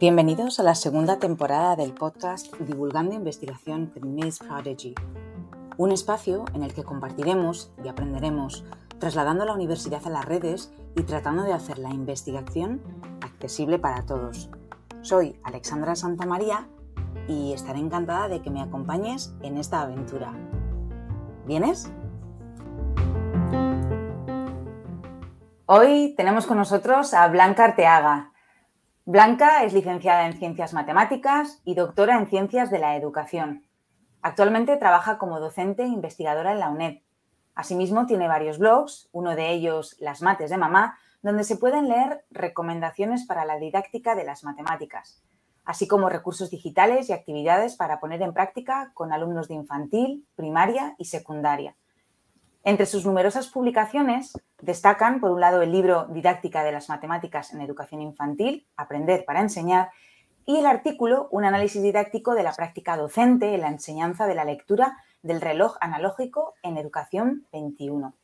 Bienvenidos a la segunda temporada del podcast Divulgando Investigación Miss Prodigy, un espacio en el que compartiremos y aprenderemos trasladando la universidad a las redes y tratando de hacer la investigación accesible para todos. Soy Alexandra Santamaría y estaré encantada de que me acompañes en esta aventura. ¿Vienes? Hoy tenemos con nosotros a Blanca Arteaga. Blanca es licenciada en Ciencias Matemáticas y doctora en Ciencias de la Educación. Actualmente trabaja como docente e investigadora en la UNED. Asimismo, tiene varios blogs, uno de ellos Las Mates de Mamá, donde se pueden leer recomendaciones para la didáctica de las matemáticas, así como recursos digitales y actividades para poner en práctica con alumnos de infantil, primaria y secundaria. Entre sus numerosas publicaciones destacan, por un lado, el libro Didáctica de las Matemáticas en Educación Infantil, Aprender para Enseñar, y el artículo Un análisis didáctico de la práctica docente en la enseñanza de la lectura del reloj analógico en Educación 21.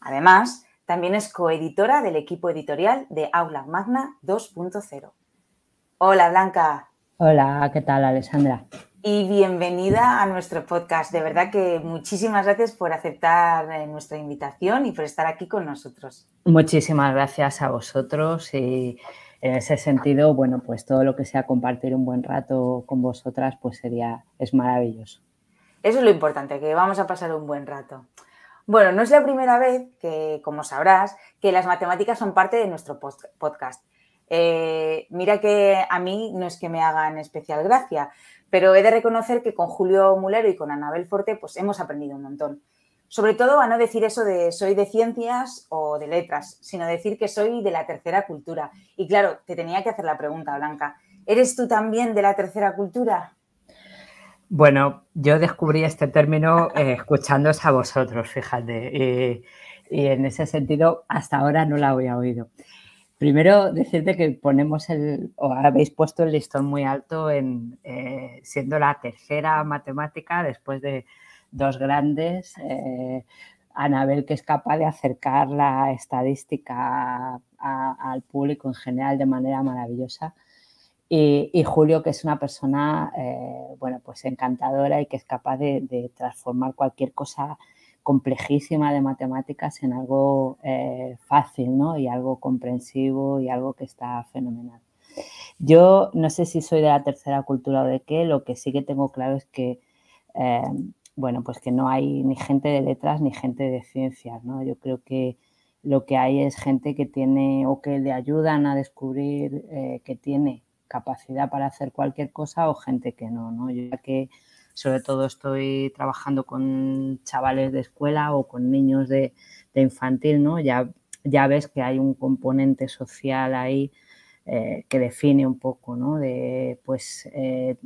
Además, también es coeditora del equipo editorial de Aula Magna 2.0. Hola, Blanca. Hola, ¿qué tal, Alessandra? Y bienvenida a nuestro podcast. De verdad que muchísimas gracias por aceptar eh, nuestra invitación y por estar aquí con nosotros. Muchísimas gracias a vosotros y en ese sentido, bueno, pues todo lo que sea compartir un buen rato con vosotras, pues sería, es maravilloso. Eso es lo importante, que vamos a pasar un buen rato. Bueno, no es la primera vez que, como sabrás, que las matemáticas son parte de nuestro podcast. Eh, mira que a mí no es que me hagan especial gracia, pero he de reconocer que con Julio Mulero y con Anabel Forte pues hemos aprendido un montón. Sobre todo a no decir eso de soy de ciencias o de letras, sino decir que soy de la tercera cultura. Y claro, te tenía que hacer la pregunta, Blanca. ¿Eres tú también de la tercera cultura? Bueno, yo descubrí este término eh, escuchándoos a vosotros, fíjate. y en ese sentido, hasta ahora no la había oído. Primero, decirte que ponemos el, o habéis puesto el listón muy alto en eh, siendo la tercera matemática después de dos grandes. Eh, Anabel, que es capaz de acercar la estadística al público en general de manera maravillosa. Y, Julio, que es una persona, eh, bueno, pues encantadora y que es capaz de transformar cualquier cosa complejísima de matemáticas en algo eh, fácil, ¿no? Y algo comprensivo y algo que está fenomenal. Yo no sé si soy de la tercera cultura o de qué, lo que sí que tengo claro es que, eh, bueno, pues que no hay ni gente de letras ni gente de ciencias, ¿no? Yo creo que lo que hay es gente que tiene o que le ayudan a descubrir eh, que tiene capacidad para hacer cualquier cosa o gente que no, ¿no? Yo que sobre todo estoy trabajando con chavales de escuela o con niños de, infantil, ¿no? Ya, ya ves que hay un componente social ahí eh, que define un poco, ¿no? De, pues, eh,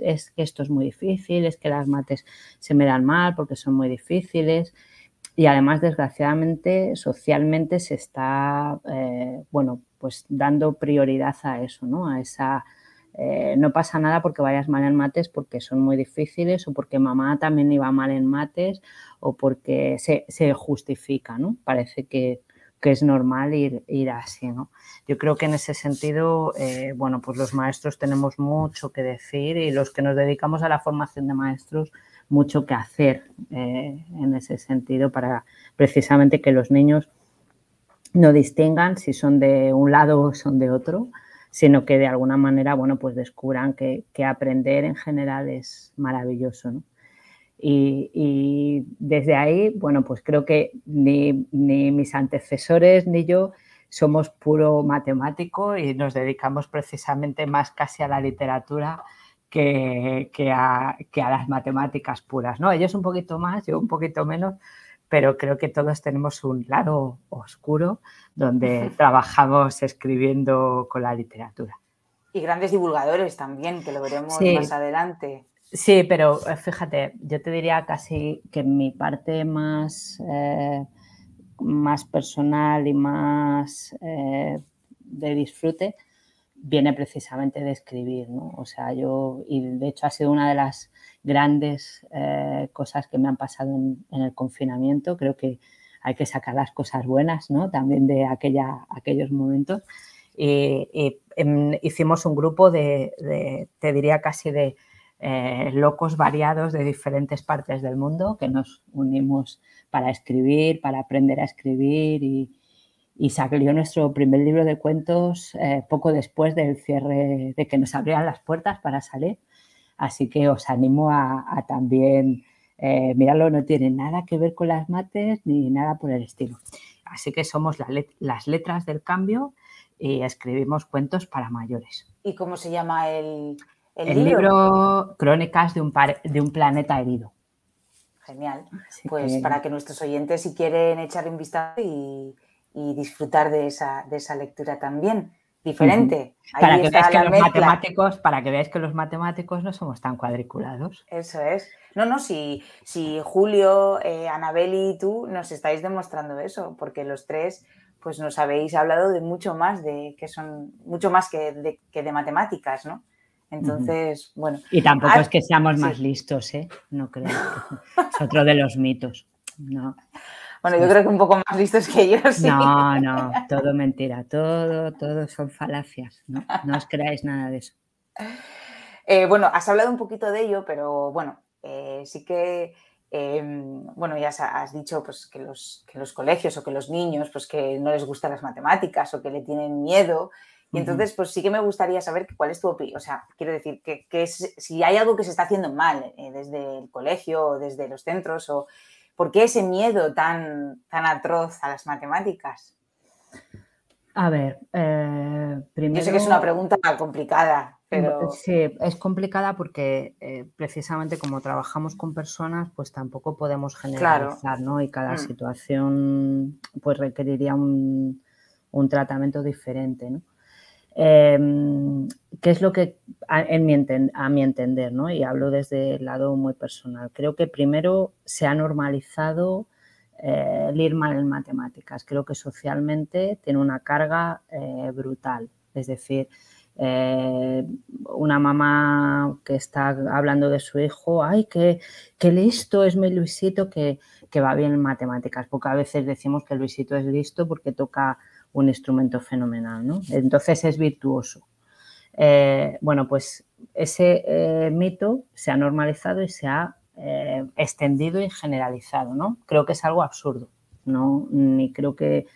es que esto es muy difícil, es que las mates se me dan mal porque son muy difíciles. Y además, desgraciadamente, socialmente se está, eh, bueno, pues dando prioridad a eso, ¿no? A esa eh, no pasa nada porque vayas mal en mates porque son muy difíciles o porque mamá también iba mal en mates o porque se, justifica, ¿no? Parece que, es normal ir, ir, así, ¿no? Yo creo que en ese sentido, eh, bueno, pues los maestros tenemos mucho que decir y los que nos dedicamos a la formación de maestros, mucho que hacer eh, en ese sentido para precisamente que los niños no distingan si son de un lado o son de otro, sino que de alguna manera, bueno, pues descubran que, aprender en general es maravilloso, ¿no? Y, desde ahí, bueno, pues creo que ni, mis antecesores ni yo somos puro matemático y nos dedicamos precisamente más casi a la literatura que, a, que, a, las matemáticas puras, ¿no? Ellos un poquito más, yo un poquito menos, pero creo que todos tenemos un lado oscuro donde trabajamos escribiendo con la literatura. Y grandes divulgadores también, que lo veremos más adelante. Sí, pero eh, fíjate, yo te diría casi que mi parte más, eh, más personal y más eh, de disfrute viene precisamente de escribir, ¿no? O sea, yo, y de hecho ha sido una de las grandes eh, cosas que me han pasado en, el confinamiento. Creo que hay que sacar las cosas buenas, ¿no? También de aquella, aquellos momentos. y, hicimos un grupo de, te diría casi de eh, locos variados de diferentes partes del mundo que nos unimos para escribir, para aprender a escribir y, y salió nuestro primer libro de cuentos eh, poco después del cierre, de que nos abrieran las puertas para salir. Así que os animo a, también eh, mirarlo, no tiene nada que ver con las mates ni nada por el estilo. Así que somos las letras del cambio y escribimos cuentos para mayores. ¿Y cómo se llama el, el, libro? Crónicas de un, de un planeta herido. Genial. pues para que nuestros oyentes, si quieren echar un vistazo y, disfrutar de esa, de esa lectura también diferente. Para que, veáis que los matemáticos, para que veáis que los matemáticos no somos tan cuadriculados. Eso es. No, no, si, si Julio, eh, Anabel y tú nos estáis demostrando eso, porque los tres pues nos habéis hablado de mucho más de que son mucho más que de, que de matemáticas, ¿no? Entonces, bueno. Y tampoco ah, es que seamos más listos, ¿eh? No creo. es otro de los mitos. No. Bueno, yo creo que un poco más listos que yo, sí. No, no, todo mentira, todo, todo son falacias, no, no os creáis nada de eso. Eh, bueno, has hablado un poquito de ello, pero bueno, eh, sí que, em, bueno, ya has dicho pues, que, los, que los colegios o que los niños, pues que no les gustan las matemáticas o que le tienen miedo. Y entonces, pues sí que me gustaría saber cuál es tu opinión. O sea, quiero decir, que, que si hay algo que se está haciendo mal eh, desde el colegio o desde los centros o ¿Por qué ese miedo tan, tan atroz a las matemáticas? A ver, eh, primero... Yo sé que es una pregunta complicada, pero... Sí, es complicada porque eh, precisamente como trabajamos con personas, pues tampoco podemos generalizar, ¿no? Y cada mm. situación pues requeriría un, un tratamiento diferente, ¿no? Em, ¿Qué es lo que, a, mi, entender, ¿no? y hablo desde el lado muy personal, creo que primero se ha normalizado eh, el ir mal en matemáticas. Creo que socialmente tiene una carga eh, brutal. Es decir, eh, una mamá que está hablando de su hijo, ay, qué, listo es mi Luisito que, que va bien en matemáticas, porque a veces decimos que Luisito es listo porque toca un instrumento fenomenal, ¿no? Entonces es virtuoso. Eh, bueno, pues ese eh, mito se ha normalizado y se ha eh, extendido y generalizado, ¿no? Creo que es algo absurdo, ¿no? Ni creo que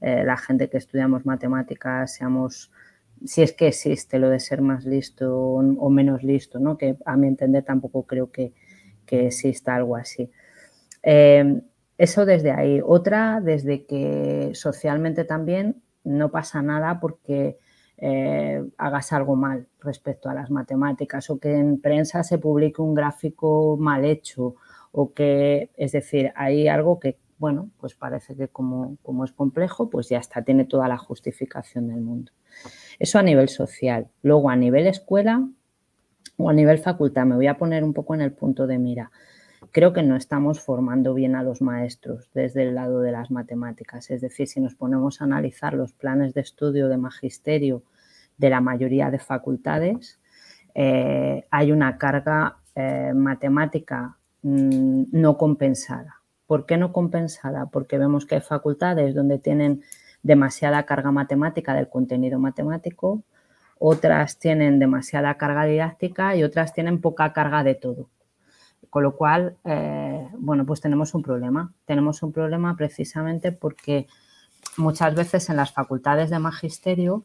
la gente que estudiamos matemáticas seamos, si es que existe lo de ser más listo o, menos listo, ¿no? Que a mi entender tampoco creo que, que exista algo así. Eso desde ahí. Otra, desde que socialmente también no pasa nada porque eh, hagas algo mal respecto a las matemáticas o que en prensa se publique un gráfico mal hecho o que, es decir, hay algo que, bueno, pues parece que como, como es complejo, pues ya está, tiene toda la justificación del mundo. Eso a nivel social. Luego, a nivel escuela o a nivel facultad, me voy a poner un poco en el punto de mira creo que no estamos formando bien a los maestros desde el lado de las matemáticas. Es decir, si nos ponemos a analizar los planes de estudio de magisterio de la mayoría de facultades, eh, hay una carga eh, matemática mm, no compensada. ¿Por qué no compensada? Porque vemos que hay facultades donde tienen demasiada carga matemática del contenido matemático, otras tienen demasiada carga didáctica y otras tienen poca carga de todo. Con lo cual, eh, bueno, pues tenemos un problema. Tenemos un problema precisamente porque muchas veces en las facultades de magisterio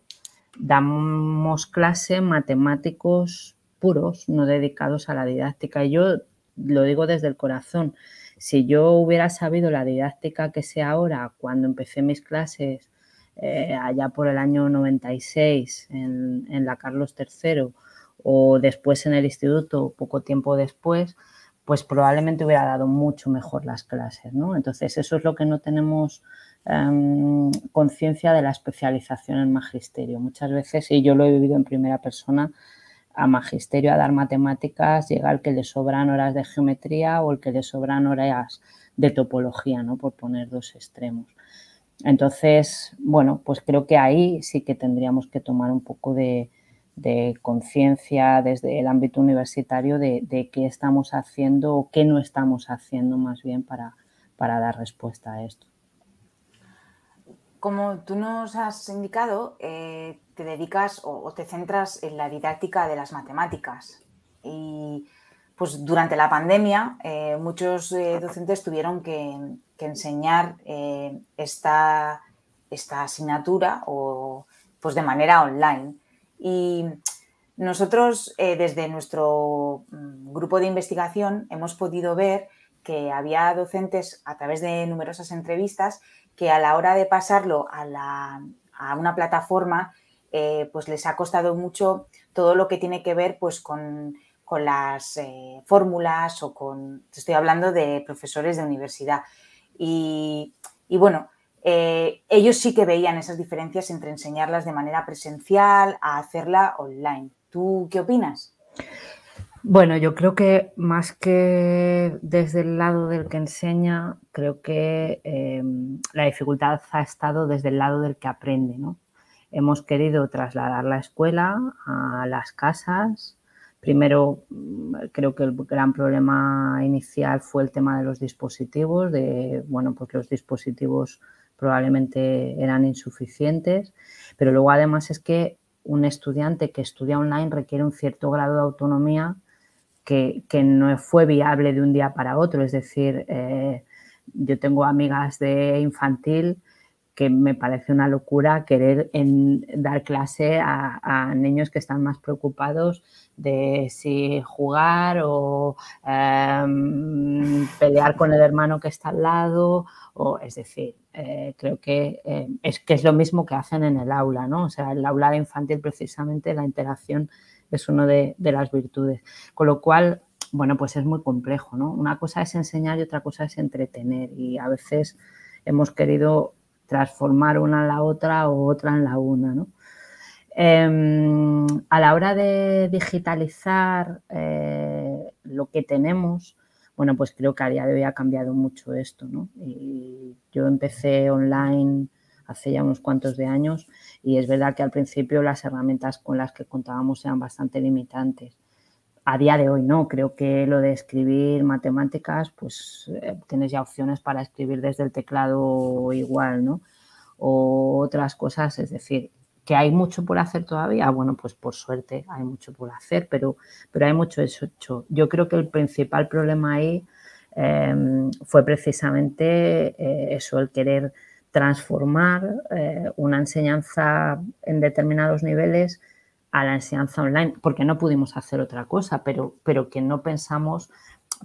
damos clase matemáticos puros, no dedicados a la didáctica. Y yo lo digo desde el corazón. Si yo hubiera sabido la didáctica que sé ahora cuando empecé mis clases eh, allá por el año 96 en, en la Carlos III o después en el instituto, poco tiempo después, pues probablemente hubiera dado mucho mejor las clases, ¿no? Entonces, eso es lo que no tenemos em, conciencia de la especialización en magisterio. Muchas veces, y yo lo he vivido en primera persona, a magisterio a dar matemáticas llega el que le sobran horas de geometría o el que le sobran horas de topología, ¿no? Por poner dos extremos. Entonces, bueno, pues creo que ahí sí que tendríamos que tomar un poco de, de conciencia desde el ámbito universitario de, qué estamos haciendo o qué no estamos haciendo más bien para, para dar respuesta a esto. Como tú nos has indicado, eh, te dedicas o, te centras en la didáctica de las matemáticas. Y pues durante la pandemia eh, muchos eh, docentes tuvieron que, enseñar esta, esta, asignatura o pues de manera online. Y nosotros desde nuestro mm, grupo de investigación hemos podido ver que había docentes a través de numerosas entrevistas que a la hora de pasarlo a, una plataforma, eh, pues les ha costado mucho todo lo que tiene que ver pues con, las eh, fórmulas o con, estoy hablando de profesores de universidad. Y, bueno, eh, ellos sí que veían esas diferencias entre enseñarlas de manera presencial a hacerla online. ¿Tú qué opinas? Bueno, yo creo que más que desde el lado del que enseña, creo que em, la dificultad ha estado desde el lado del que aprende. ¿no? Hemos querido trasladar la escuela a las casas. Primero, mm, creo que el gran problema inicial fue el tema de los dispositivos, de, bueno, pues los dispositivos probablemente eran insuficientes, pero luego además es que un estudiante que estudia online requiere un cierto grado de autonomía que, no fue viable de un día para otro. Es decir, eh, yo tengo amigas de infantil que me parece una locura querer dar clase a, niños que están más preocupados de si jugar o em, pelear con el hermano que está al lado. O, es decir, eh, creo que, eh, es que es lo mismo que hacen en el aula, ¿no? O sea, el aula infantil precisamente la interacción es una de, las virtudes. Con lo cual, bueno, pues es muy complejo, ¿no? Una cosa es enseñar y otra cosa es entretener y a veces hemos querido transformar una en la otra o otra en la una, ¿no? Em, a la hora de digitalizar eh, lo que tenemos, bueno, pues creo que a día de hoy ha cambiado mucho esto, ¿no? Y yo empecé online hace ya unos cuantos de años y es verdad que al principio las herramientas con las que contábamos eran bastante limitantes. A día de hoy no, creo que lo de escribir matemáticas, pues eh, tienes ya opciones para escribir desde el teclado igual, ¿no? O otras cosas, es decir, que hay mucho por hacer todavía, bueno, pues por suerte hay mucho por hacer, pero, pero hay mucho hecho. Yo creo que el principal problema ahí em, fue precisamente eh, eso, el querer transformar eh, una enseñanza en determinados niveles a la enseñanza online, porque no pudimos hacer otra cosa, pero, pero que no pensamos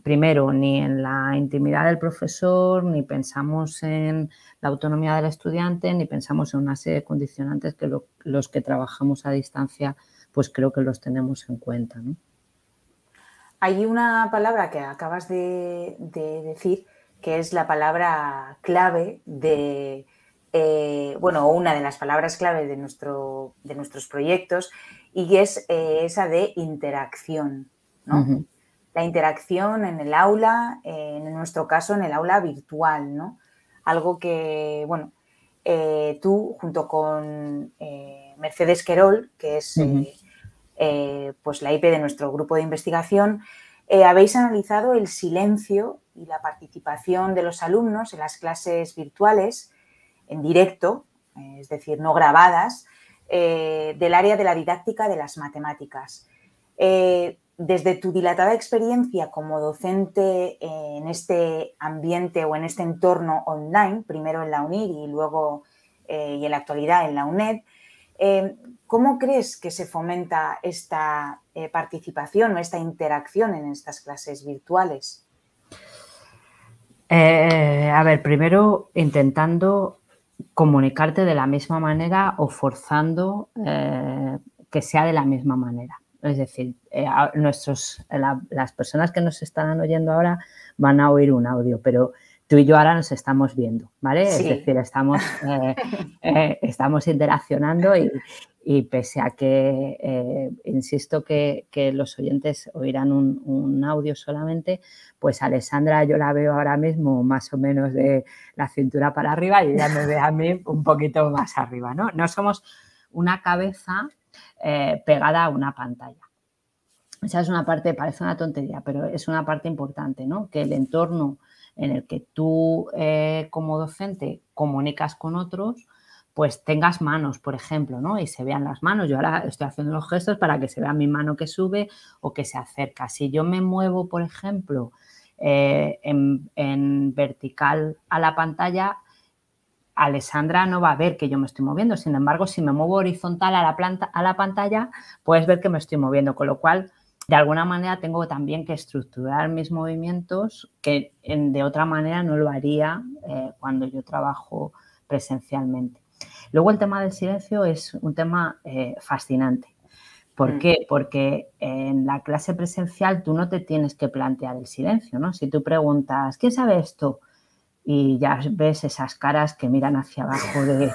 primero ni en la intimidad del profesor, ni pensamos en la autonomía del estudiante, ni pensamos en una serie de condicionantes que los que trabajamos a distancia, pues creo que los tenemos en cuenta. Hay una palabra que acabas de decir que es la palabra clave de, eh, bueno, una de las palabras clave de, nuestro, de nuestros proyectos y es eh, esa de interacción, ¿no? La interacción en el aula, en nuestro caso en el aula virtual, ¿no? Algo que, bueno, eh, tú junto con Mercedes Querol, que es pues la IP de nuestro grupo de investigación, habéis analizado el silencio y la participación de los alumnos en las clases virtuales en directo, eh, es decir, no grabadas, eh, del área de la didáctica de las matemáticas. Eh, desde tu dilatada experiencia como docente en este ambiente o en este entorno online, primero en la UNIR y luego y en la actualidad en la UNED, ¿cómo crees que se fomenta esta participación o esta interacción en estas clases virtuales? Eh, a ver, primero intentando comunicarte de la misma manera o forzando eh, que sea de la misma manera. Es decir, eh, nuestros, las personas que nos están oyendo ahora van a oír un audio, pero tú y yo ahora nos estamos viendo, ¿vale? Es decir, estamos, estamos interaccionando y, y pese a que, eh, insisto que, los oyentes oirán un, audio solamente, pues Alessandra yo la veo ahora mismo más o menos de la cintura para arriba y ella me ve a mí un poquito más arriba, ¿no? No somos una cabeza eh, pegada a una pantalla. Esa es una parte, parece una tontería, pero es una parte importante, ¿no? Que el entorno en el que tú eh, como docente comunicas con otros, pues tengas manos, por ejemplo, ¿no? Y se vean las manos. Yo ahora estoy haciendo los gestos para que se vea mi mano que sube o que se acerca. Si yo me muevo, por ejemplo, eh, en, vertical a la pantalla, Alessandra no va a ver que yo me estoy moviendo. Sin embargo, si me muevo horizontal a la, planta, a la pantalla, puedes ver que me estoy moviendo. Con lo cual, de alguna manera tengo también que estructurar mis movimientos que de otra manera no lo haría eh, cuando yo trabajo presencialmente. Luego el tema del silencio es un tema eh, fascinante. ¿Por mm. qué? Porque en la clase presencial tú no te tienes que plantear el silencio, ¿no? Si tú preguntas, ¿quién sabe esto? Y ya ves esas caras que miran hacia abajo de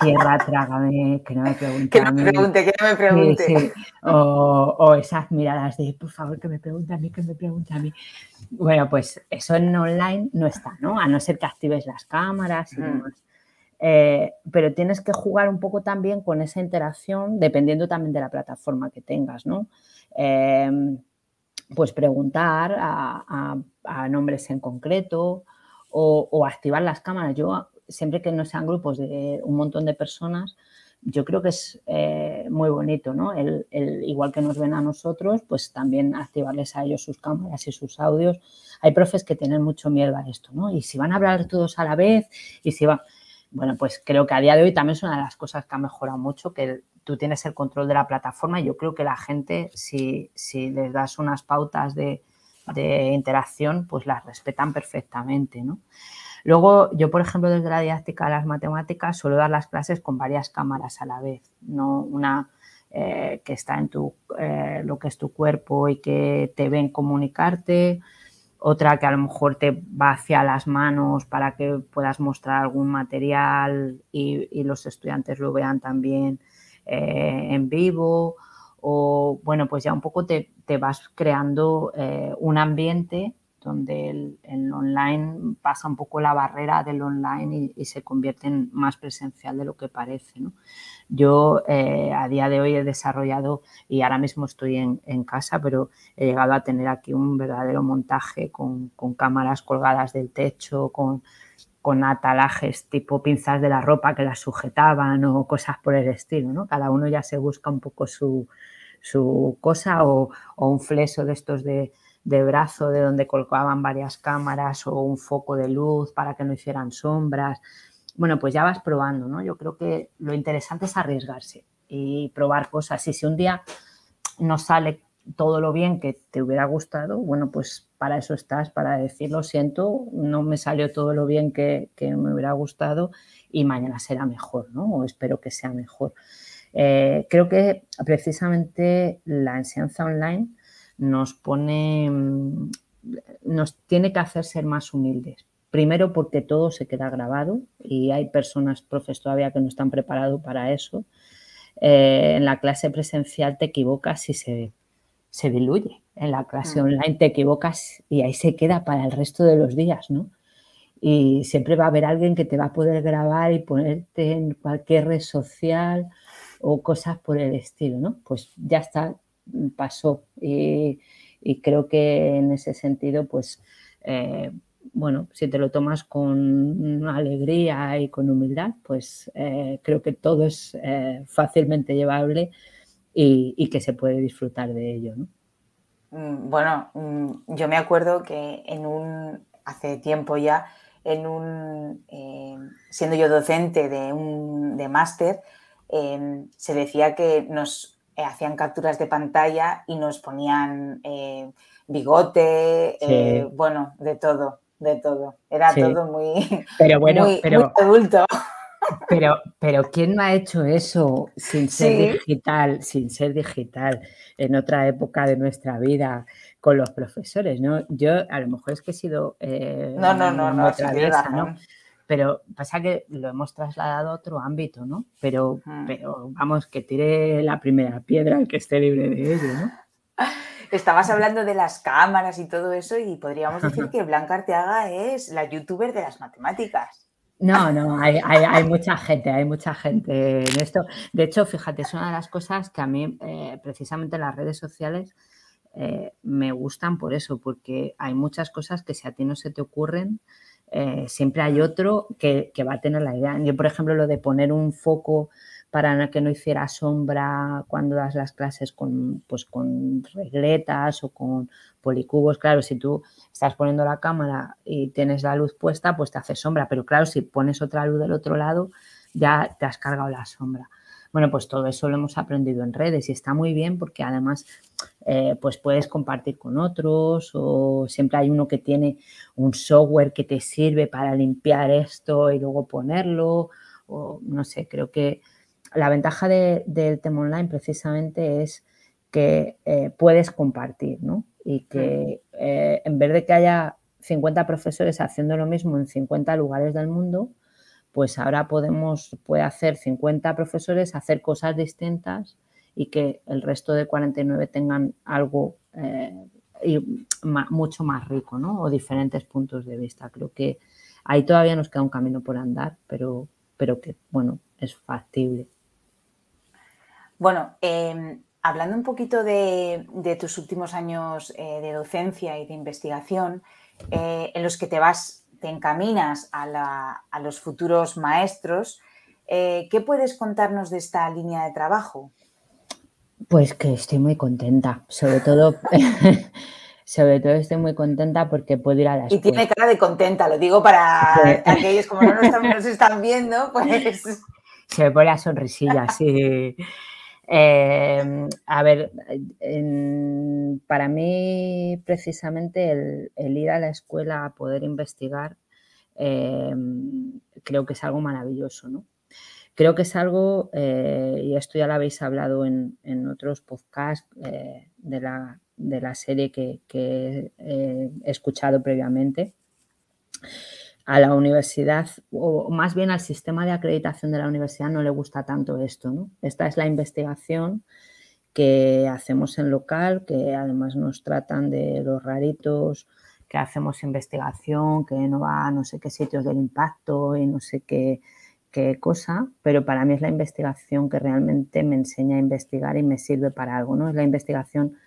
tierra, trágame, que no me pregunte. Que no me pregunte, que no me pregunte. O, o, esas miradas de, por favor, que me pregunte a mí, que me pregunte a mí. Bueno, pues eso en online no está, ¿no? A no ser que actives las cámaras y mm. demás. Eh, pero tienes que jugar un poco también con esa interacción, dependiendo también de la plataforma que tengas, ¿no? Em, pues preguntar a, nombres en concreto o, activar las cámaras. Yo, siempre que no sean grupos de un montón de personas, yo creo que es eh, muy bonito, ¿no? El, igual que nos ven a nosotros, pues también activarles a ellos sus cámaras y sus audios. Hay profes que tienen mucho miedo a esto, ¿no? Y si van a hablar todos a la vez, y si van bueno, pues creo que a día de hoy también es una de las cosas que ha mejorado mucho, que tú tienes el control de la plataforma yo creo que la gente, si, si les das unas pautas de, interacción, pues las respetan perfectamente, ¿no? Luego, yo, por ejemplo, desde la didáctica de las matemáticas, suelo dar las clases con varias cámaras a la vez, no una eh, que está en tu, eh, lo que es tu cuerpo y que te ven comunicarte, otra que a lo mejor te va hacia las manos para que puedas mostrar algún material y, los estudiantes lo vean también eh, en vivo o bueno pues ya un poco te, vas creando eh, un ambiente donde el, online pasa un poco la barrera del online y, se convierte en más presencial de lo que parece. Yo eh, a día de hoy he desarrollado, y ahora mismo estoy en, casa, pero he llegado a tener aquí un verdadero montaje con, cámaras colgadas del techo, con, atalajes tipo pinzas de la ropa que las sujetaban o cosas por el estilo. Cada uno ya se busca un poco su, cosa o un fleso de estos de de brazo de donde colgaban varias cámaras o un foco de luz para que no hicieran sombras. Bueno, pues ya vas probando, ¿no? Yo creo que lo interesante es arriesgarse y probar cosas. Y si un día no sale todo lo bien que te hubiera gustado, bueno, pues para eso estás, para decir lo siento, no me salió todo lo bien que, me hubiera gustado y mañana será mejor, ¿no? O espero que sea mejor. Eh, creo que precisamente la enseñanza online nos pone, mm, nos tiene que hacer ser más humildes. Primero porque todo se queda grabado y hay personas, profes todavía que no están preparados para eso. Eh, en la clase presencial te equivocas y se, se diluye. En la clase mm. online te equivocas y ahí se queda para el resto de los días, ¿no? Y siempre va a haber alguien que te va a poder grabar y ponerte en cualquier red social o cosas por el estilo, ¿no? Pues ya está, pasó y, creo que en ese sentido, pues, eh, bueno, si te lo tomas con alegría y con humildad, pues eh, creo que todo es eh, fácilmente llevable y, que se puede disfrutar de ello, mm, Bueno, mm, yo me acuerdo que en un, hace tiempo ya, en un, siendo yo docente de un de máster, se decía que nos eh, hacían capturas de pantalla y nos ponían eh, bigote, eh, bueno, de todo, de todo. Era todo muy, pero bueno, pero, adulto. Pero, pero ¿quién no ha hecho eso sin ser digital, sin ser digital, en otra época de nuestra vida con los profesores? ¿no? Yo a lo mejor es que he sido no, no, no, no, otra ¿no? pero pasa que lo hemos trasladado a otro ámbito, ¿no? Pero, pero vamos, que tire la primera piedra el que esté libre de ello, ¿no? Estabas hablando de las cámaras y todo eso y podríamos decir que Blanca Arteaga es la youtuber de las matemáticas. No, no, hay, mucha gente, hay mucha gente en esto. De hecho, fíjate, es una de las cosas que a mí, eh, precisamente en las redes sociales, eh, me gustan por eso, porque hay muchas cosas que si a ti no se te ocurren, eh, siempre hay otro que, va a tener la idea. Yo, por ejemplo, lo de poner un foco para que no hiciera sombra cuando das las clases con, pues, con regletas o con policubos. Claro, si tú estás poniendo la cámara y tienes la luz puesta, pues te hace sombra. Pero claro, si pones otra luz del otro lado, ya te has cargado la sombra. Bueno, pues todo eso lo hemos aprendido en redes y está muy bien porque además eh, pues puedes compartir con otros o siempre hay uno que tiene un software que te sirve para limpiar esto y luego ponerlo o no sé, creo que la ventaja del tema online precisamente es que eh, puedes compartir, ¿no? Y que eh, en vez de que haya 50 profesores haciendo lo mismo en 50 lugares del mundo, pues ahora podemos, puede hacer 50 profesores, hacer cosas distintas y que el resto de 49 tengan algo eh, mucho más rico, ¿no? O diferentes puntos de vista. Creo que ahí todavía nos queda un camino por andar, pero, pero que, bueno, es factible. Bueno, em, hablando un poquito de, tus últimos años eh, de docencia y de investigación, eh, en los que te vas te encaminas a, los futuros maestros, eh, ¿qué puedes contarnos de esta línea de trabajo? Pues que estoy muy contenta, sobre todo, sobre todo estoy muy contenta porque puedo ir a la escuela. Y tiene cara de contenta, lo digo para aquellos como no nos están, viendo, pues... Se me pone la sonrisilla, sí. Eh, a ver, para mí precisamente el, ir a la escuela a poder investigar eh, creo que es algo maravilloso, ¿no? Creo que es algo, eh, y esto ya lo habéis hablado en, otros podcasts de la, serie que, que he escuchado previamente, a la universidad, o más bien al sistema de acreditación de la universidad, no le gusta tanto esto. ¿no? Esta es la investigación que hacemos en local, que además nos tratan de los raritos, que hacemos investigación, que no va a no sé qué sitios del impacto y no sé qué, qué cosa, pero para mí es la investigación que realmente me enseña a investigar y me sirve para algo, ¿no? Es la investigación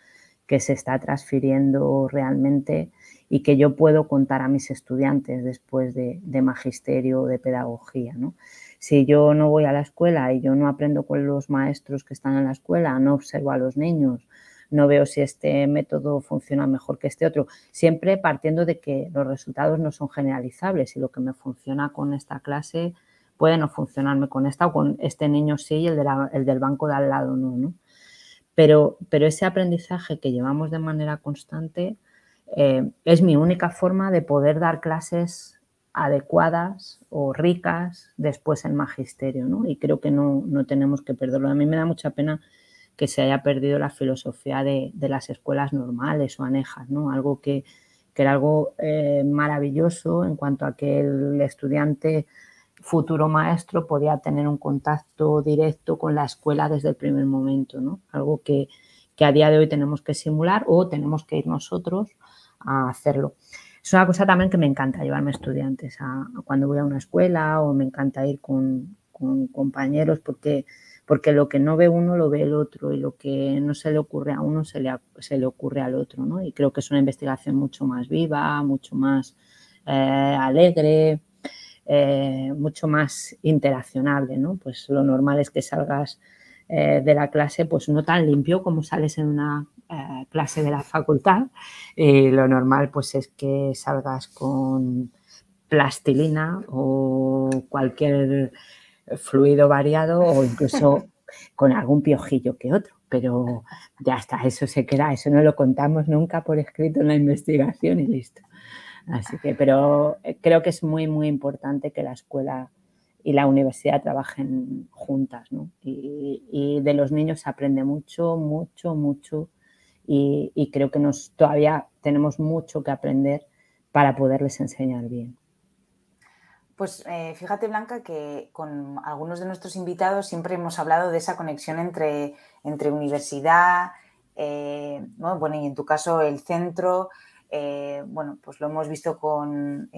que se está transfiriendo realmente y que yo puedo contar a mis estudiantes después de, magisterio o de pedagogía. ¿no? Si yo no voy a la escuela y yo no aprendo con los maestros que están en la escuela, no observo a los niños, no veo si este método funciona mejor que este otro, siempre partiendo de que los resultados no son generalizables y lo que me funciona con esta clase puede no funcionarme con esta o con este niño sí y el, el del banco de al lado ¿no? Pero, pero ese aprendizaje que llevamos de manera constante eh, es mi única forma de poder dar clases adecuadas o ricas después en magisterio, ¿no? Y creo que no, tenemos que perderlo. A mí me da mucha pena que se haya perdido la filosofía de, las escuelas normales o anejas, ¿no? Algo que, era algo eh, maravilloso en cuanto a que el estudiante futuro maestro podía tener un contacto directo con la escuela desde el primer momento, ¿no? Algo que, que a día de hoy tenemos que simular o tenemos que ir nosotros a hacerlo. Es una cosa también que me encanta llevarme estudiantes a, cuando voy a una escuela o me encanta ir con, compañeros porque, porque lo que no ve uno lo ve el otro y lo que no se le ocurre a uno se le, se le ocurre al otro. ¿no? Y creo que es una investigación mucho más viva, mucho más eh, alegre, eh, mucho más interaccionable. ¿no? Pues lo normal es que salgas eh, de la clase pues no tan limpio como sales en una eh, clase de la facultad. Y lo normal pues es que salgas con plastilina o cualquier fluido variado o incluso con algún piojillo que otro. Pero ya está, eso se queda, eso no lo contamos nunca por escrito en la investigación y listo. Así que, pero eh, creo que es muy, muy importante que la escuela y la universidad trabajen juntas, ¿no? Y, de los niños se aprende mucho, mucho, mucho y, creo que nos, todavía tenemos mucho que aprender para poderles enseñar bien. Pues eh, fíjate, Blanca, que con algunos de nuestros invitados siempre hemos hablado de esa conexión entre, entre universidad, eh, bueno, y en tu caso el centro, eh, bueno, pues lo hemos visto con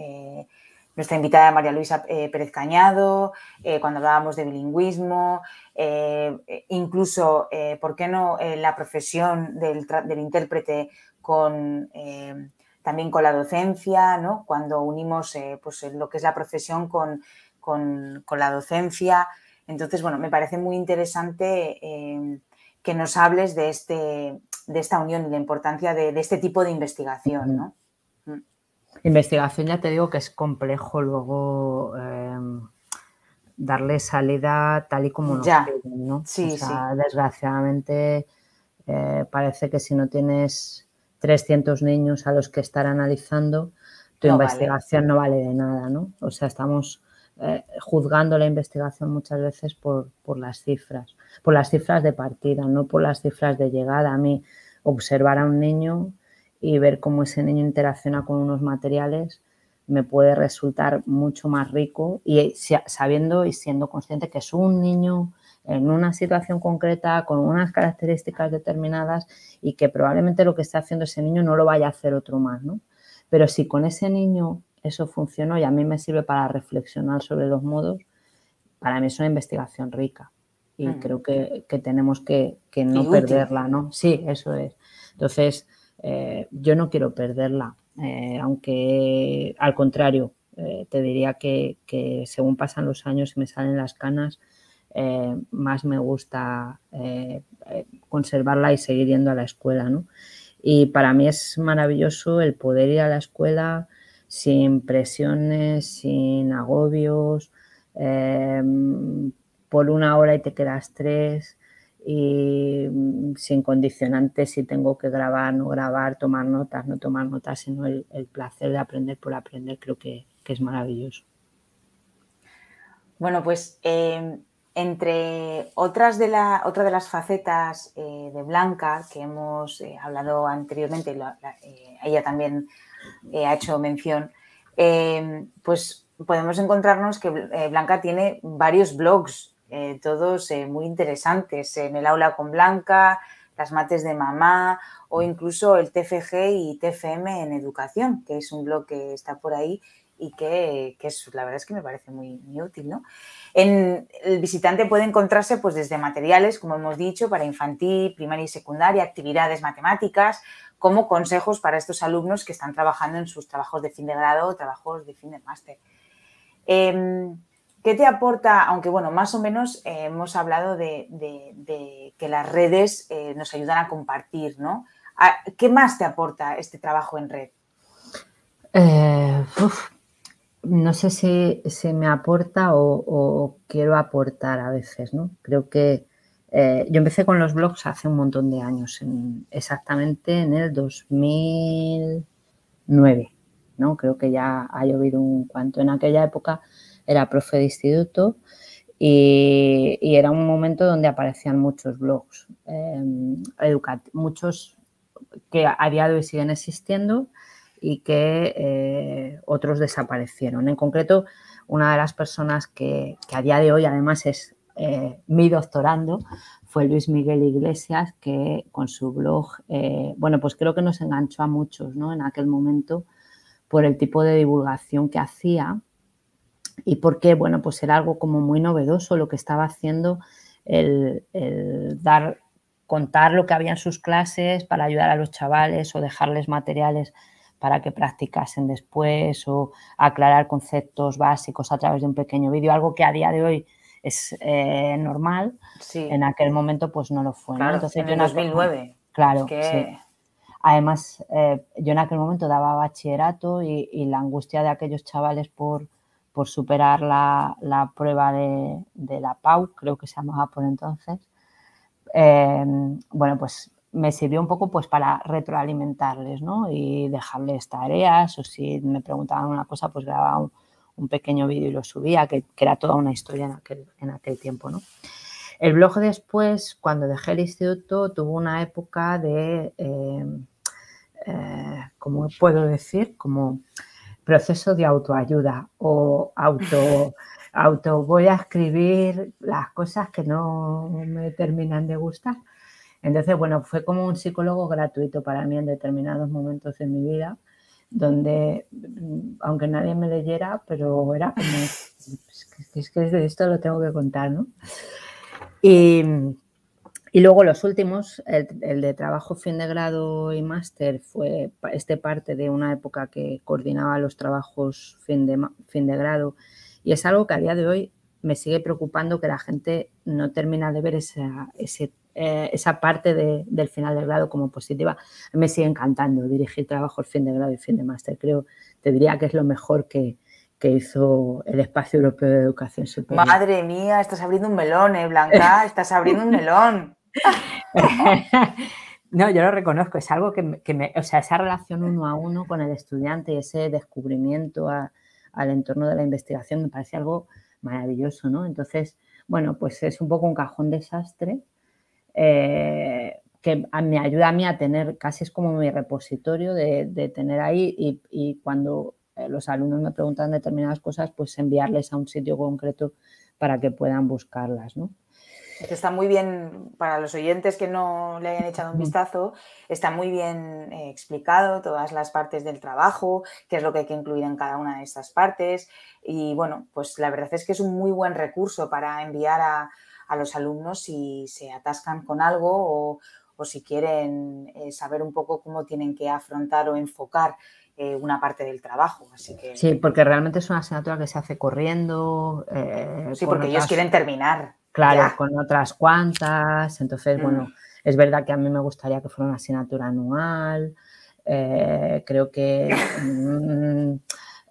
nuestra invitada María Luisa eh, Pérez Cañado, eh, cuando hablábamos de bilingüismo, eh, incluso, ¿por qué no la profesión del, intérprete con también con la docencia, ¿no? Cuando unimos eh, pues, lo que es la profesión con, la docencia. Entonces, bueno, me parece muy interesante eh, que nos hables de, este, de esta unión y la importancia de, este tipo de investigación, ¿no? Investigación, ya te digo que es complejo luego em, darle salida tal y como nos ya. ¿no? Sí, sí. Desgraciadamente, eh, parece que si no tienes 300 niños a los que estar analizando, tu investigación no vale de nada, ¿no? O sea, estamos eh, juzgando la investigación muchas veces por, las cifras, por las cifras de partida, no por las cifras de llegada. A mí, observar a un niño y ver cómo ese niño interacciona con unos materiales me puede resultar mucho más rico y sabiendo y siendo consciente que es un niño en una situación concreta, con unas características determinadas y que probablemente lo que está haciendo ese niño no lo vaya a hacer otro más, ¿no? Pero si con ese niño eso funcionó y a mí me sirve para reflexionar sobre los modos, para mí es una investigación rica y mm. creo que, tenemos que, no perderla, ¿no? Sí, eso es. Entonces, eh, yo no quiero perderla, eh, aunque al contrario, eh, te diría que, que, según pasan los años y me salen las canas, más me gusta conservarla y seguir yendo a la escuela, ¿no? Y para mí es maravilloso el poder ir a la escuela sin presiones, sin agobios, por una hora y te quedas tres y mm, sin condicionantes si tengo que grabar, no grabar, tomar notas, no tomar notas, sino el, placer de aprender por aprender creo que, es maravilloso. Bueno, pues entre otras de la, otra de las facetas eh, de Blanca que hemos eh, hablado anteriormente, eh, ella también ha hecho mención, pues podemos encontrarnos que Blanca tiene varios blogs, todos muy interesantes, en el aula con Blanca, las mates de mamá o incluso el TFG y TFM en educación, que es un blog que está por ahí y que, es, la verdad es que me parece muy, útil. ¿no? En, el visitante puede encontrarse pues, desde materiales, como hemos dicho, para infantil, primaria y secundaria, actividades matemáticas, como consejos para estos alumnos que están trabajando en sus trabajos de fin de grado o trabajos de fin de máster. Em, ¿Qué te aporta? Aunque bueno, más o menos eh, hemos hablado de, que las redes eh, nos ayudan a compartir, ¿no? ¿Qué más te aporta este trabajo en red? Eh, no sé si, se me aporta o, quiero aportar a veces, ¿no? Creo que yo empecé con los blogs hace un montón de años, exactamente en el 2009, ¿no? Creo que ya ha llovido un cuanto. En aquella época era profe de instituto y, era un momento donde aparecían muchos blogs, eh, muchos que a día de hoy siguen existiendo y que eh, otros desaparecieron. En concreto, una de las personas que, a día de hoy además es eh, mi doctorando fue Luis Miguel Iglesias, que con su blog, eh, bueno, pues creo que nos enganchó a muchos ¿no? en aquel momento por el tipo de divulgación que hacía y porque, bueno, pues era algo como muy novedoso lo que estaba haciendo el, el dar, contar lo que había en sus clases para ayudar a los chavales o dejarles materiales para que practicasen después o aclarar conceptos básicos a través de un pequeño vídeo, algo que a día de hoy es eh, normal, en aquel momento pues no lo fue. Entonces, en 2009. claro, Además, eh, yo en aquel momento daba bachillerato y, la angustia de aquellos chavales por, por superar la, prueba de, la PAU, creo que se llamaba por entonces, eh, bueno, pues me sirvió un poco pues para retroalimentarles, ¿no? Y dejarles tareas o si me preguntaban una cosa, pues grababa un, pequeño vídeo y lo subía, que, era toda una historia en aquel, en aquel tiempo, ¿no? El blog después, cuando dejé el instituto, tuvo una época de, eh, eh, ¿cómo puedo decir? Como proceso de autoayuda o auto, auto voy a escribir las cosas que no me terminan de gustar entonces, bueno, fue como un psicólogo gratuito para mí en determinados momentos de mi vida, donde, mm, aunque nadie me leyera, pero era como, es que de esto lo tengo que contar, ¿no? Y, Y luego los últimos, el, de trabajo fin de grado y máster, fue este parte de una época que coordinaba los trabajos fin de, fin de grado. Y es algo que a día de hoy me sigue preocupando que la gente no termina de ver esa, eh, esa parte del final del grado como positiva. Me sigue encantando dirigir trabajos fin de grado y fin de máster. Creo, te diría que es lo mejor que, que hizo el Espacio Europeo de Educación Superior. Madre mía, estás abriendo un melón, ¿eh, Blanca? Estás abriendo un melón. no, yo lo reconozco, es algo que, me, o sea, esa relación uno a uno con el estudiante y ese descubrimiento al entorno de la investigación me parece algo maravilloso, ¿no? Entonces, bueno, pues es un poco un cajón desastre eh, que me ayuda a mí a tener, casi es como mi repositorio de, tener ahí y, cuando eh, los alumnos me preguntan determinadas cosas, pues enviarles a un sitio concreto para que puedan buscarlas, ¿no? Está muy bien, para los oyentes que no le hayan echado un vistazo, está muy bien eh, explicado todas las partes del trabajo, qué es lo que hay que incluir en cada una de estas partes. Y bueno, pues la verdad es que es un muy buen recurso para enviar a, los alumnos si se atascan con algo o, si quieren eh, saber un poco cómo tienen que afrontar o enfocar eh, una parte del trabajo. Así que... Sí, porque realmente es una asignatura que se hace corriendo. sí, porque ellos quieren terminar. Claro, con otras cuantas. Entonces, bueno, mm. es verdad que a mí me gustaría que fuera una asignatura anual. Eh, creo que, mm,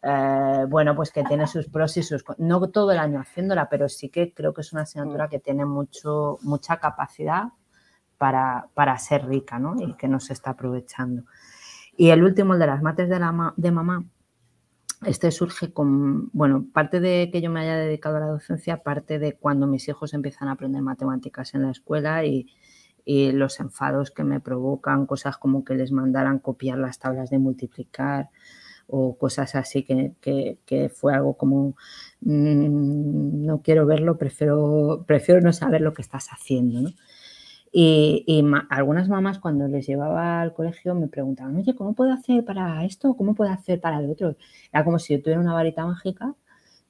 eh, bueno, pues que tiene sus pros y sus... No todo el año haciéndola, pero sí que creo que es una asignatura mm. que tiene mucho, mucha capacidad para, para ser rica, ¿no? Y que no se está aprovechando. Y el último, el de las mates de, la, de mamá, este surge con, bueno, parte de que yo me haya dedicado a la docencia, parte de cuando mis hijos empiezan a aprender matemáticas en la escuela y, los enfados que me provocan, cosas como que les mandaran copiar las tablas de multiplicar o cosas así que, fue algo como mm, no quiero verlo, prefiero, prefiero no saber lo que estás haciendo. ¿no? Y, algunas mamás cuando les llevaba al colegio me preguntaban, oye, ¿cómo puedo hacer para esto? ¿Cómo puedo hacer para el otro? Era como si yo tuviera una varita mágica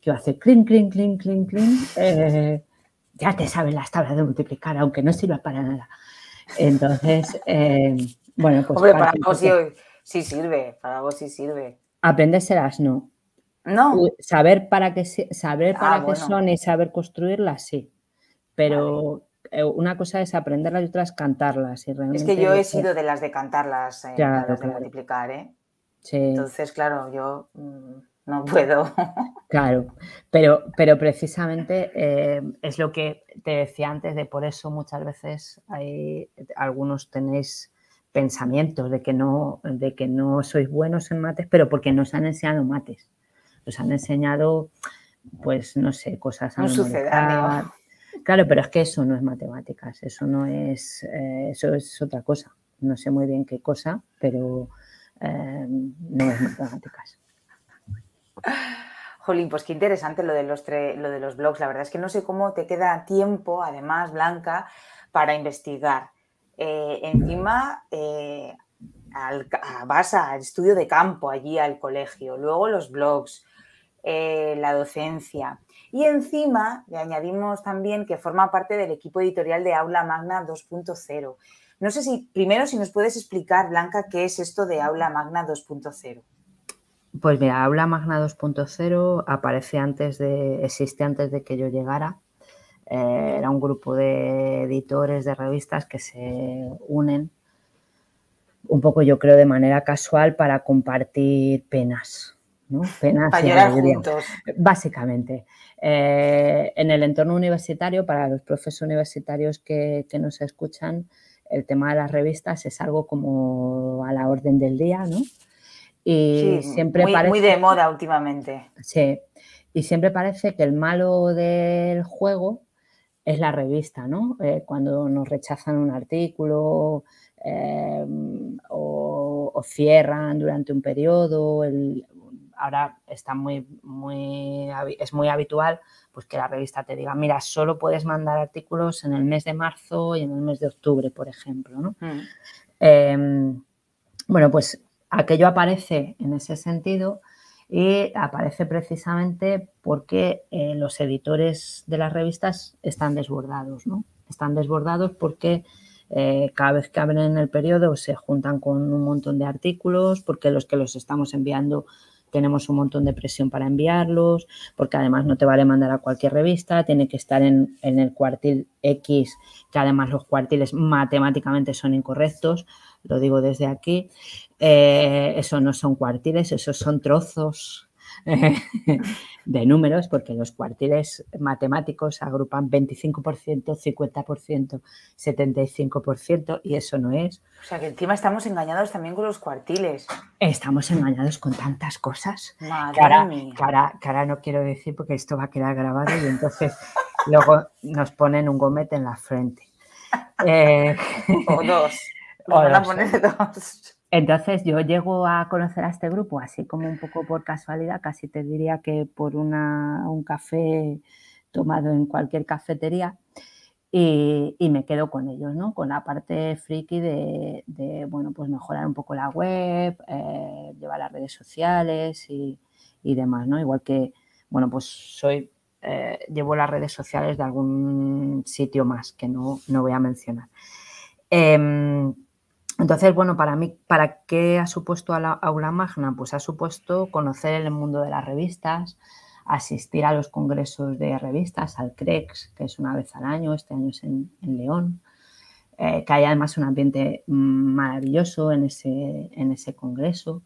que iba a hacer clink, clink, clink, clink, clink. Eh, ya te saben las tablas de multiplicar, aunque no sirva para nada. Entonces, eh, bueno, pues... Hombre, para, vos sí, sirve, para vos sí sirve. Aprendérselas no. No. Saber para qué, saber para ah, qué son y saber construirlas, sí. Pero... una cosa es aprenderlas y otra es cantarlas. Y es que yo he sido de las de cantarlas, eh, de multiplicar, ¿eh? Sí. Entonces, claro, yo mm, no puedo. Claro, pero, pero precisamente eh, es lo que te decía antes, de por eso muchas veces hay algunos tenéis pensamientos de que no, de que no sois buenos en mates, pero porque nos han enseñado mates. Nos han enseñado, pues, no sé, cosas a no Claro, pero es que eso no es matemáticas, eso no es, eh, eso es otra cosa. No sé muy bien qué cosa, pero eh, no es matemáticas. Jolín, pues qué interesante lo de, los lo de los blogs. La verdad es que no sé cómo te queda tiempo, además, Blanca, para investigar. Eh, encima, vas al estudio de campo allí al colegio, luego los blogs, la docencia. Y encima le añadimos también que forma parte del equipo editorial de Aula Magna 2.0. No sé si primero si nos puedes explicar, Blanca, qué es esto de Aula Magna 2.0. Pues mira, Aula Magna 2.0 aparece antes de, existe antes de que yo llegara. Eh, era un grupo de editores de revistas que se unen un poco, yo creo, de manera casual para compartir penas, ¿no? Penas para llorar juntos. Básicamente. Eh, en el entorno universitario, para los profesores universitarios que, nos escuchan, el tema de las revistas es algo como a la orden del día, ¿no? Y siempre muy, parece, muy de moda últimamente. Sí, y siempre parece que el malo del juego es la revista, ¿no? Eh, cuando nos rechazan un artículo eh, o, o, cierran durante un periodo, el, ahora está muy, muy, es muy habitual pues que la revista te diga, mira, solo puedes mandar artículos en el mes de marzo y en el mes de octubre, por ejemplo. ¿no? Mm. Em, bueno, pues aquello aparece en ese sentido y aparece precisamente porque eh, los editores de las revistas están desbordados, ¿no? están desbordados porque eh, cada vez que abren el periodo se juntan con un montón de artículos, porque los que los estamos enviando tenemos un montón de presión para enviarlos, porque además no te vale mandar a cualquier revista, tiene que estar en, el cuartil X, que además los cuartiles matemáticamente son incorrectos, lo digo desde aquí. Eh, eso no son cuartiles, esos son trozos de números, porque los cuartiles matemáticos agrupan 25%, 50%, 75%, y eso no es. O sea que encima estamos engañados también con los cuartiles. Estamos engañados con tantas cosas. Madre que, ahora, no quiero decir porque esto va a quedar grabado y entonces luego nos ponen un gomete en la frente. Eh, o dos. O van a poner dos. Entonces yo llego a conocer a este grupo así como un poco por casualidad, casi te diría que por un café tomado en cualquier cafetería y, me quedo con ellos, ¿no? Con la parte friki de, bueno, pues mejorar un poco la web, eh, llevar las redes sociales y, demás, ¿no? Igual que, bueno, pues soy, eh, llevo las redes sociales de algún sitio más que no, no voy a mencionar. Em, entonces, bueno, para mí, ¿para qué ha supuesto a la aula magna? Pues ha supuesto conocer el mundo de las revistas, asistir a los congresos de revistas, al CREX, que es una vez al año, este año es en, León, eh, que hay además un ambiente maravilloso en ese, en ese congreso.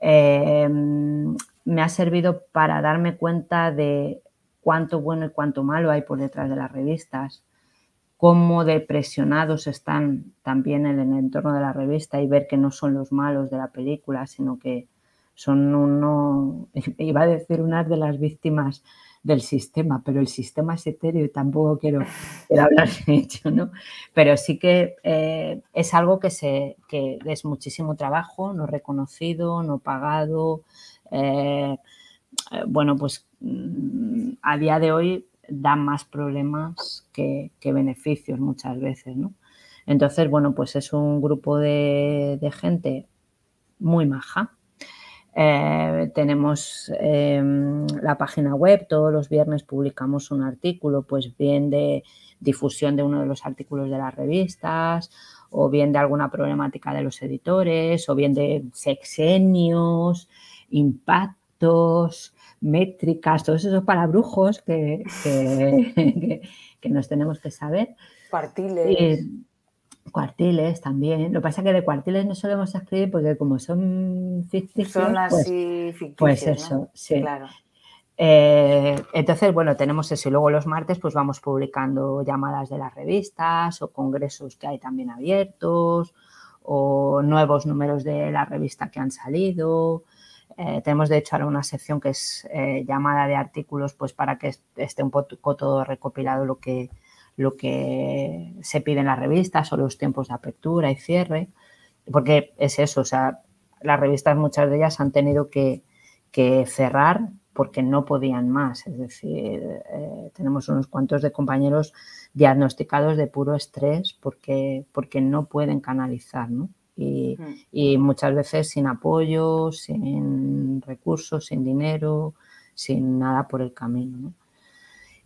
Eh, me ha servido para darme cuenta de cuánto bueno y cuánto malo hay por detrás de las revistas, cómo depresionados están también en el entorno de la revista y ver que no son los malos de la película, sino que son uno, iba a decir unas de las víctimas del sistema, pero el sistema es etéreo y tampoco quiero, hablar de ello, ¿no? Pero sí que eh, es algo que, se, que es muchísimo trabajo, no reconocido, no pagado. Eh, eh, bueno, pues mm, a día de hoy dan más problemas que, beneficios muchas veces, ¿no? Entonces, bueno, pues es un grupo de, gente muy maja. Eh, tenemos em, la página web, todos los viernes publicamos un artículo, pues bien de difusión de uno de los artículos de las revistas, o bien de alguna problemática de los editores, o bien de sexenios, impactos, métricas, todos esos palabrujos que, que, que, nos tenemos que saber. Cuartiles. cuartiles también. Lo que pasa es que de cuartiles no solemos escribir porque como son ficticios... Son pues, así ficticios, Pues eso, sí. Claro. Eh, entonces, bueno, tenemos eso y luego los martes pues vamos publicando llamadas de las revistas o congresos que hay también abiertos o nuevos números de la revista que han salido. Eh, tenemos de hecho ahora una sección que es eh, llamada de artículos, pues para que esté un poco todo recopilado lo que, lo que se pide en las revistas o los tiempos de apertura y cierre, porque es eso, o sea, las revistas muchas de ellas han tenido que, cerrar porque no podían más, es decir, eh, tenemos unos cuantos de compañeros diagnosticados de puro estrés porque, porque no pueden canalizar, ¿no? Y, muchas veces sin apoyo, sin recursos, sin dinero, sin nada por el camino.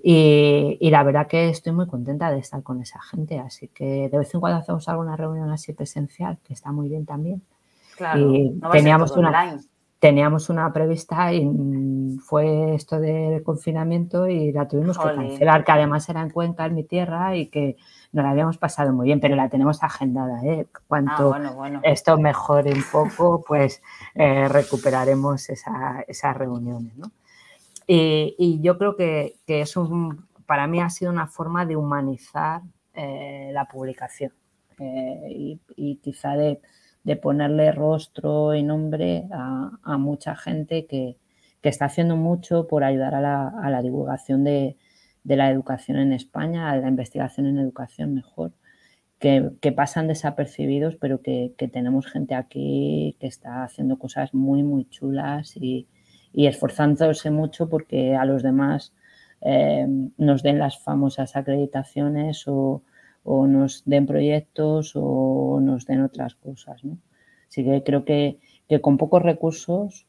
Y, la verdad que estoy muy contenta de estar con esa gente, así que de vez en cuando hacemos alguna reunión así presencial, que está muy bien también. Claro, y teníamos una, teníamos una prevista y fue esto del confinamiento y la tuvimos que cancelar, que además era en Cuenca, en mi tierra, y que nos la habíamos pasado muy bien, pero la tenemos agendada. ¿eh? Cuanto ah, esto mejore un poco, pues eh, recuperaremos esas reuniones. ¿no? Y, yo creo que, es un, para mí ha sido una forma de humanizar eh, la publicación eh, y quizá de de ponerle rostro y nombre a, mucha gente que, está haciendo mucho por ayudar a la, divulgación de, la educación en España, a la investigación en educación mejor, que, pasan desapercibidos, pero que, tenemos gente aquí que está haciendo cosas muy, muy chulas y, esforzándose mucho porque a los demás eh, nos den las famosas acreditaciones o, o nos den proyectos o nos den otras cosas. ¿no? Así que creo que, con pocos recursos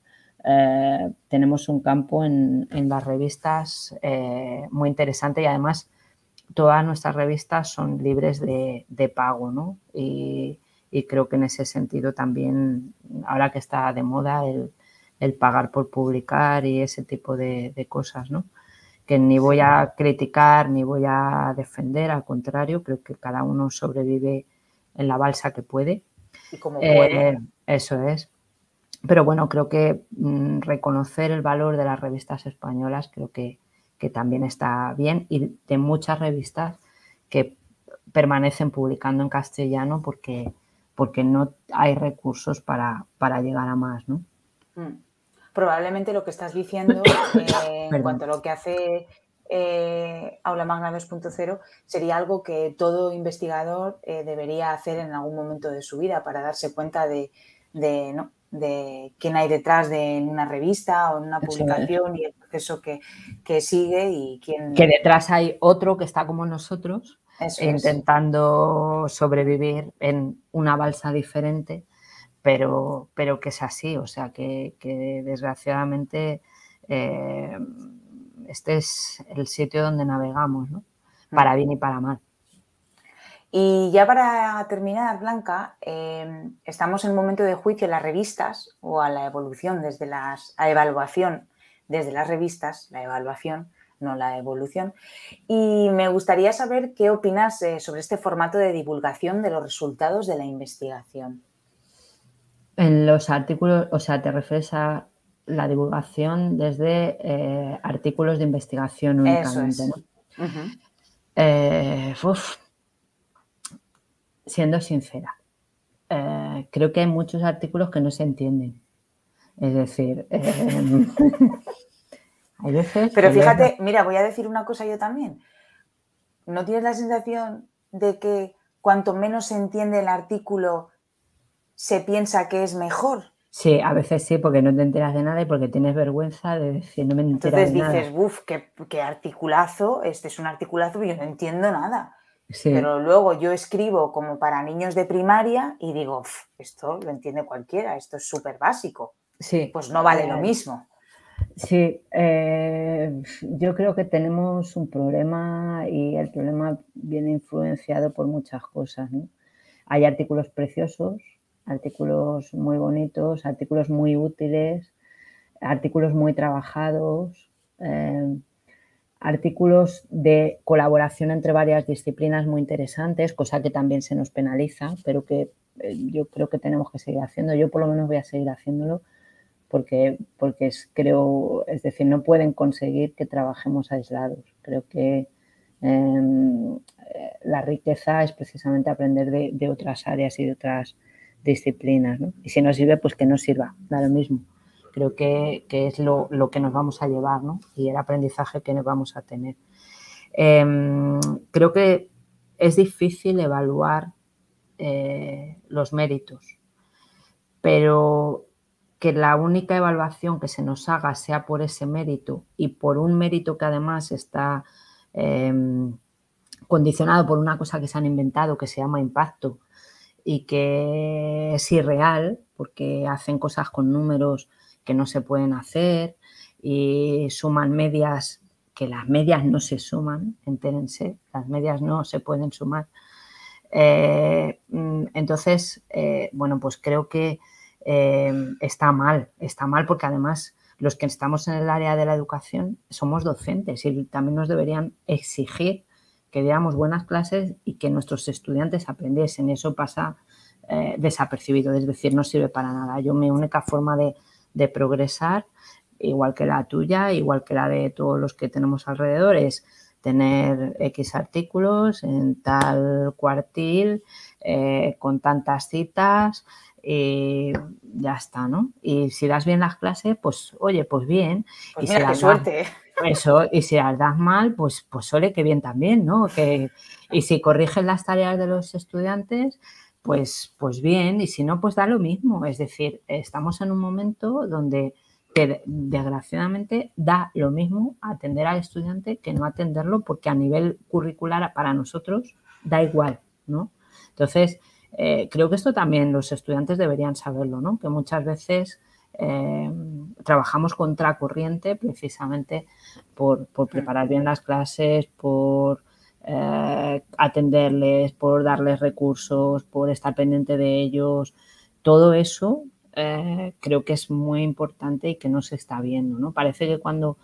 eh, tenemos un campo en, las revistas eh, muy interesante y además todas nuestras revistas son libres de, pago, ¿no? Y, creo que en ese sentido también, ahora que está de moda el, pagar por publicar y ese tipo de, cosas, ¿no? Que ni voy a criticar ni voy a defender, al contrario, creo que cada uno sobrevive en la balsa que puede. Y como puede. Eh, eso es. Pero bueno, creo que mm, reconocer el valor de las revistas españolas creo que, también está bien y de muchas revistas que permanecen publicando en castellano porque, porque no hay recursos para, llegar a más, ¿no? Mm. Probablemente lo que estás diciendo eh, en cuanto a lo que hace eh, Aula Magna 2.0 sería algo que todo investigador eh, debería hacer en algún momento de su vida para darse cuenta de, de, ¿no? De quién hay detrás de una revista o en una publicación y el proceso que, sigue y quién... Que detrás hay otro que está como nosotros, intentando sobrevivir en una balsa diferente, pero, pero que es así, o sea que, desgraciadamente eh, este es el sitio donde navegamos, ¿no? Para mm. bien y para mal. Y ya para terminar, Blanca, em, estamos en un momento de juicio en las revistas o a la evolución desde las, a evaluación desde las revistas, la evaluación, no la evolución. Y me gustaría saber qué opinas eh, sobre este formato de divulgación de los resultados de la investigación. En los artículos, o sea, te refieres a la divulgación desde eh, artículos de investigación únicamente, Eso ¿no? Siendo sincera, eh, creo que hay muchos artículos que no se entienden. Es decir, eh, hay veces. Pero fíjate, mira, voy a decir una cosa yo también. ¿No tienes la sensación de que cuanto menos se entiende el artículo, se piensa que es mejor? Sí, a veces sí, porque no te enteras de nada y porque tienes vergüenza de decir, no me entero de nada. Entonces dices, uff, qué, qué, articulazo, este es un articulazo y yo no entiendo nada. Pero luego yo escribo como para niños de primaria y digo, esto lo entiende cualquiera, esto es súper básico. Sí. Pues no vale lo eh, mismo. Sí, eh, yo creo que tenemos un problema y el problema viene influenciado por muchas cosas. Hay artículos preciosos, artículos muy bonitos, artículos muy útiles, artículos muy trabajados. Eh, artículos de colaboración entre varias disciplinas muy interesantes, cosa que también se nos penaliza, pero que eh, yo creo que tenemos que seguir haciendo. Yo por lo menos voy a seguir haciéndolo porque, porque es, creo, es decir, no pueden conseguir que trabajemos aislados. Creo que em, eh, la riqueza es precisamente aprender de, otras áreas y de otras disciplinas. Y si no sirve, pues que no sirva, da lo mismo creo que, es lo, que nos vamos a llevar y el aprendizaje que nos vamos a tener. Em, creo que es difícil evaluar eh, los méritos, pero que la única evaluación que se nos haga sea por ese mérito y por un mérito que además está em, condicionado por una cosa que se han inventado que se llama impacto y que es irreal porque hacen cosas con números que no se pueden hacer y suman medias que las medias no se suman, entérense, las medias no se pueden sumar. Eh, mm, entonces, eh, bueno, pues creo que eh, está mal, está mal porque además los que estamos en el área de la educación somos docentes y también nos deberían exigir que diéramos buenas clases y que nuestros estudiantes aprendiesen. Eso pasa desapercibido, es decir, no sirve para nada. Yo mi única forma de, de progresar, igual que la tuya, igual que la de todos los que tenemos alrededor, es tener X artículos en tal cuartil, eh, con tantas citas, y ya está, ¿no? Y si das bien las clases, pues oye, pues bien. Pues y mira, qué suerte. eso, y si las das mal, pues, pues ole, que bien también, ¿no? Que, y si corriges las tareas de los estudiantes, pues, pues bien, y si no, pues da lo mismo. Es decir, estamos en un momento donde desgraciadamente da lo mismo atender al estudiante que no atenderlo porque a nivel curricular para nosotros da igual, ¿no? Entonces, eh, creo que esto también los estudiantes deberían saberlo, ¿no? Que muchas veces eh, trabajamos contra corriente precisamente por, por, preparar bien las clases, por eh, atenderles, por darles recursos, por estar pendiente de ellos. Todo eso eh, creo que es muy importante y que no se está viendo. ¿no? Parece que cuando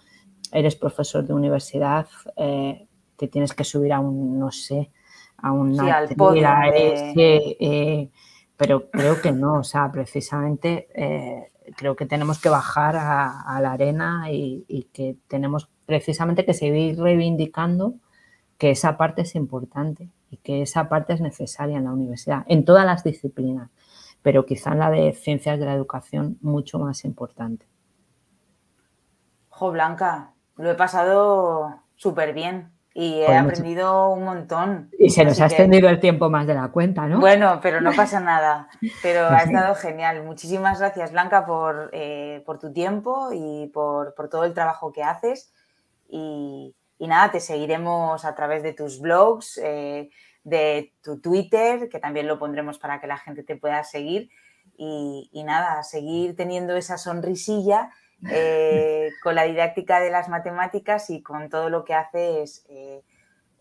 eres profesor de universidad eh, te tienes que subir a un, no sé, a una sí, pero creo que no, o sea, precisamente creo que tenemos que bajar a, la arena y, y, que tenemos precisamente que seguir reivindicando que esa parte es importante y que esa parte es necesaria en la universidad, en todas las disciplinas, pero quizá en la de ciencias de la educación mucho más importante. Jo, Blanca, lo he pasado súper bien y he pues aprendido un montón. Y se nos ha extendido el tiempo más de la cuenta, ¿no? Bueno, pero no pasa nada. Pero ha estado genial. Muchísimas gracias, Blanca, por, eh, por tu tiempo y por, por, todo el trabajo que haces. Y, y nada, te seguiremos a través de tus blogs, eh, de tu Twitter, que también lo pondremos para que la gente te pueda seguir. Y, nada, seguir teniendo esa sonrisilla eh, con la didáctica de las matemáticas y con todo lo que haces eh,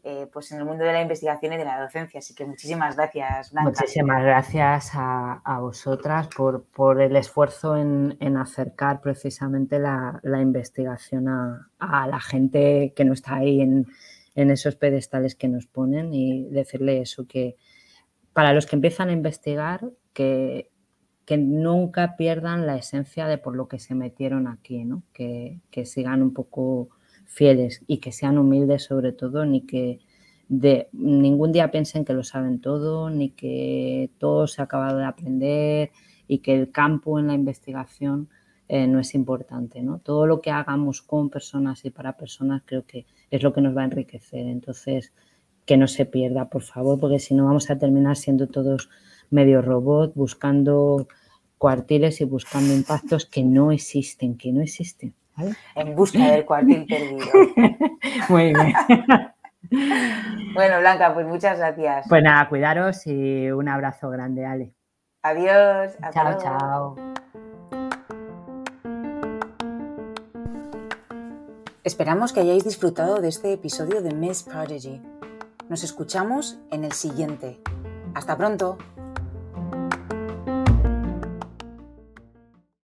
eh, pues en el mundo de la investigación y de la docencia. Así que muchísimas gracias, Blanca. Muchísimas gracias a, vosotras por, el esfuerzo en, acercar precisamente la, investigación a, la gente que no está ahí en, esos pedestales que nos ponen y decirle eso, que para los que empiezan a investigar, que, que nunca pierdan la esencia de por lo que se metieron aquí, ¿no? que, que sigan un poco fieles y que sean humildes sobre todo, ni que de ningún día piensen que lo saben todo, ni que todo se ha acabado de aprender y que el campo en la investigación eh, no es importante. ¿no? Todo lo que hagamos con personas y para personas creo que es lo que nos va a enriquecer. Entonces, que no se pierda, por favor, porque si no vamos a terminar siendo todos medio robot, buscando cuartiles y buscando impactos que no existen, que no existen. En busca del cuartil perdido. Muy bien. Bueno, Blanca, pues muchas gracias. Pues nada, cuidaros y un abrazo grande, Ale. Adiós. Chao, chao. Esperamos que hayáis disfrutado de este episodio de Miss Prodigy. Nos escuchamos en el siguiente. Hasta pronto.